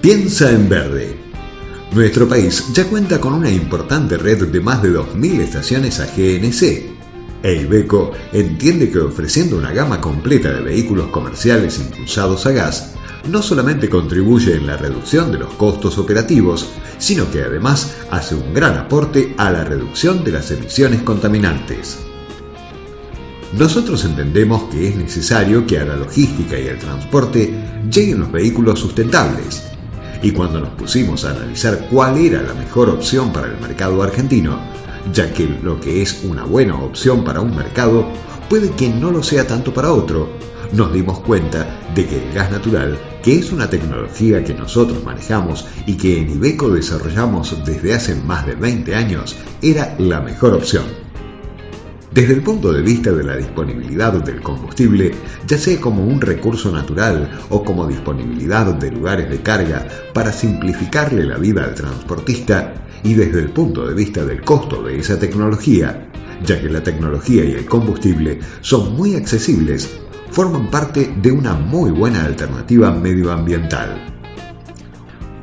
Piensa en verde. Nuestro país ya cuenta con una importante red de más de 2.000 estaciones AGNC. E Ibeco entiende que ofreciendo una gama completa de vehículos comerciales impulsados a gas, no solamente contribuye en la reducción de los costos operativos, sino que además hace un gran aporte a la reducción de las emisiones contaminantes. Nosotros entendemos que es necesario que a la logística y al transporte lleguen los vehículos sustentables. Y cuando nos pusimos a analizar cuál era la mejor opción para el mercado argentino, ya que lo que es una buena opción para un mercado puede que no lo sea tanto para otro, nos dimos cuenta de que el gas natural, que es una tecnología que nosotros manejamos y que en Ibeco desarrollamos desde hace más de 20 años, era la mejor opción. Desde el punto de vista de la disponibilidad del combustible, ya sea como un recurso natural o como disponibilidad de lugares de carga para simplificarle la vida al transportista, y desde el punto de vista del costo de esa tecnología, ya que la tecnología y el combustible son muy accesibles, forman parte de una muy buena alternativa medioambiental.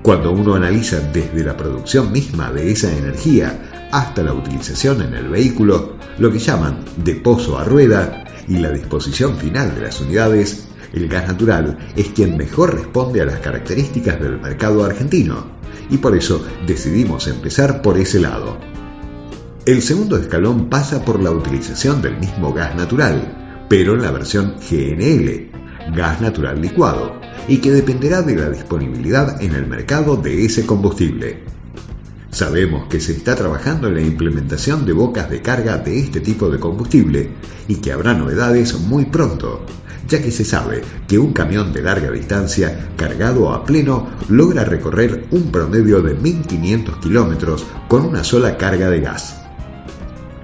Cuando uno analiza desde la producción misma de esa energía hasta la utilización en el vehículo, lo que llaman de pozo a rueda y la disposición final de las unidades, el gas natural es quien mejor responde a las características del mercado argentino y por eso decidimos empezar por ese lado. El segundo escalón pasa por la utilización del mismo gas natural, pero en la versión GNL, gas natural licuado, y que dependerá de la disponibilidad en el mercado de ese combustible. Sabemos que se está trabajando en la implementación de bocas de carga de este tipo de combustible y que habrá novedades muy pronto, ya que se sabe que un camión de larga distancia cargado a pleno logra recorrer un promedio de 1.500 kilómetros con una sola carga de gas.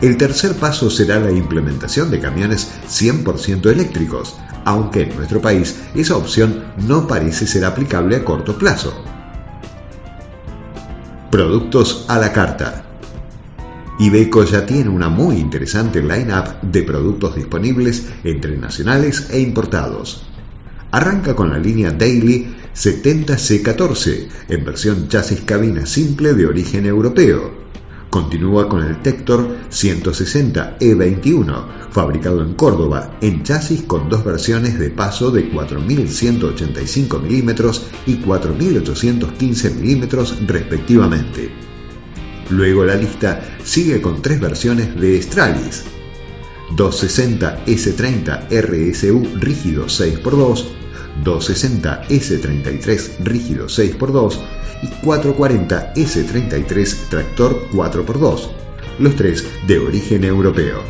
El tercer paso será la implementación de camiones 100% eléctricos, aunque en nuestro país esa opción no parece ser aplicable a corto plazo. Productos a la carta. Ibeco ya tiene una muy interesante line-up de productos disponibles entre nacionales e importados. Arranca con la línea Daily 70C14 en versión chasis cabina simple de origen europeo Continúa con el Tector 160 E21, fabricado en Córdoba, en chasis con dos versiones de paso de 4.185 mm y 4.815 mm respectivamente. Luego la lista sigue con tres versiones de Stralis. 260 S30 RSU rígido 6x2, 260 S33 rígido 6x2 y 440 S33 tractor 4x2, los tres de origen europeo.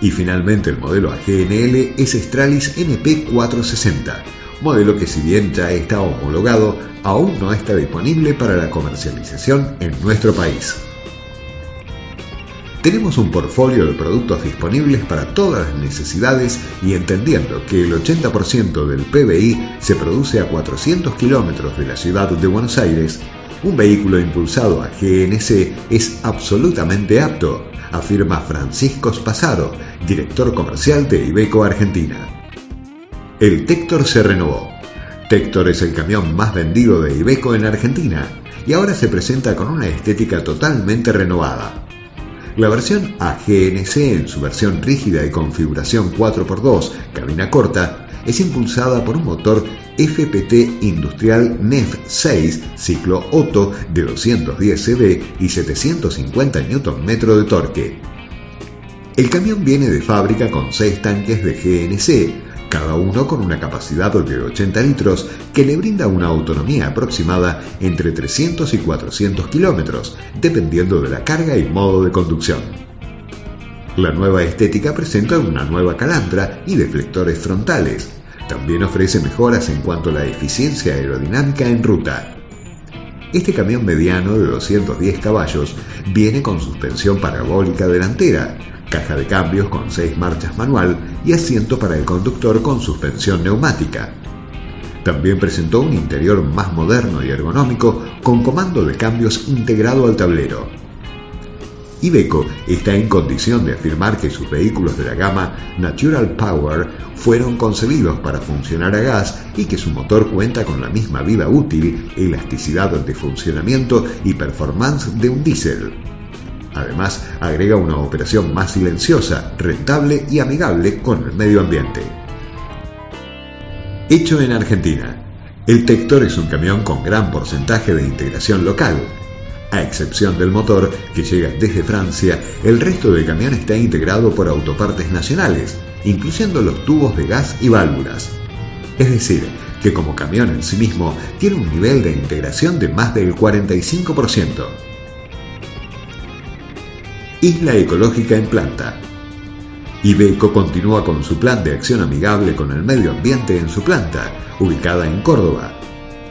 Y finalmente el modelo AGNL es Stralis NP460, modelo que si bien ya está homologado, aún no está disponible para la comercialización en nuestro país. Tenemos un portfolio de productos disponibles para todas las necesidades y entendiendo que el 80% del PBI se produce a 400 kilómetros de la ciudad de Buenos Aires, un vehículo impulsado a GNC es absolutamente apto, afirma Francisco Spasaro, director comercial de Ibeco Argentina. El Tector se renovó. Tector es el camión más vendido de Ibeco en Argentina y ahora se presenta con una estética totalmente renovada la versión AGNC en su versión rígida y configuración 4x2 cabina corta es impulsada por un motor FPT Industrial NEF 6 ciclo Otto de 210 cd y 750 Nm de torque. El camión viene de fábrica con 6 tanques de GNC, cada uno con una capacidad de 80 litros que le brinda una autonomía aproximada entre 300 y 400 kilómetros, dependiendo de la carga y modo de conducción. La nueva estética presenta una nueva calandra y deflectores frontales. También ofrece mejoras en cuanto a la eficiencia aerodinámica en ruta. Este camión mediano de 210 caballos viene con suspensión parabólica delantera, caja de cambios con 6 marchas manual y asiento para el conductor con suspensión neumática. También presentó un interior más moderno y ergonómico con comando de cambios integrado al tablero. Iveco está en condición de afirmar que sus vehículos de la gama Natural Power fueron concebidos para funcionar a gas y que su motor cuenta con la misma vida útil, elasticidad de funcionamiento y performance de un diésel. Además, agrega una operación más silenciosa, rentable y amigable con el medio ambiente. Hecho en Argentina. El Tector es un camión con gran porcentaje de integración local, a excepción del motor que llega desde Francia, el resto del camión está integrado por autopartes nacionales, incluyendo los tubos de gas y válvulas. Es decir, que como camión en sí mismo tiene un nivel de integración de más del 45%. Isla ecológica en planta. Ibeco continúa con su plan de acción amigable con el medio ambiente en su planta, ubicada en Córdoba,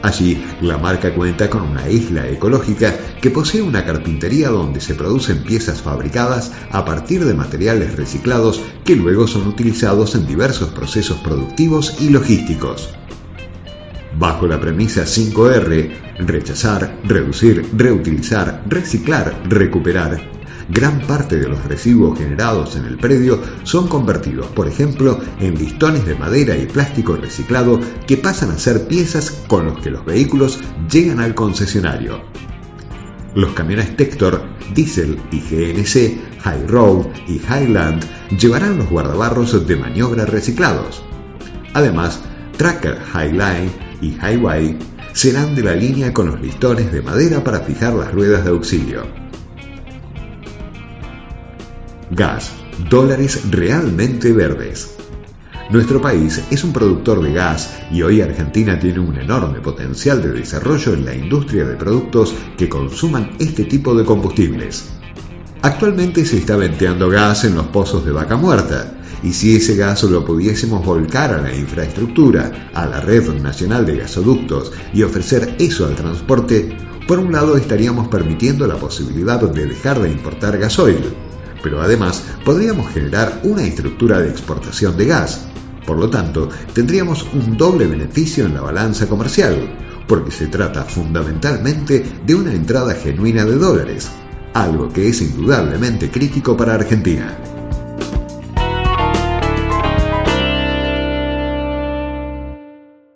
Allí, la marca cuenta con una isla ecológica que posee una carpintería donde se producen piezas fabricadas a partir de materiales reciclados que luego son utilizados en diversos procesos productivos y logísticos. Bajo la premisa 5R, rechazar, reducir, reutilizar, reciclar, recuperar, gran parte de los residuos generados en el predio son convertidos, por ejemplo, en listones de madera y plástico reciclado que pasan a ser piezas con los que los vehículos llegan al concesionario. Los camiones Tector, Diesel y GNC, High Road y Highland llevarán los guardabarros de maniobra reciclados. Además, Tracker Highline y Highway serán de la línea con los listones de madera para fijar las ruedas de auxilio. Gas, dólares realmente verdes. Nuestro país es un productor de gas y hoy Argentina tiene un enorme potencial de desarrollo en la industria de productos que consuman este tipo de combustibles. Actualmente se está venteando gas en los pozos de vaca muerta, y si ese gas lo pudiésemos volcar a la infraestructura, a la red nacional de gasoductos y ofrecer eso al transporte, por un lado estaríamos permitiendo la posibilidad de dejar de importar gasoil, pero además podríamos generar una estructura de exportación de gas. Por lo tanto, tendríamos un doble beneficio en la balanza comercial, porque se trata fundamentalmente de una entrada genuina de dólares, algo que es indudablemente crítico para Argentina.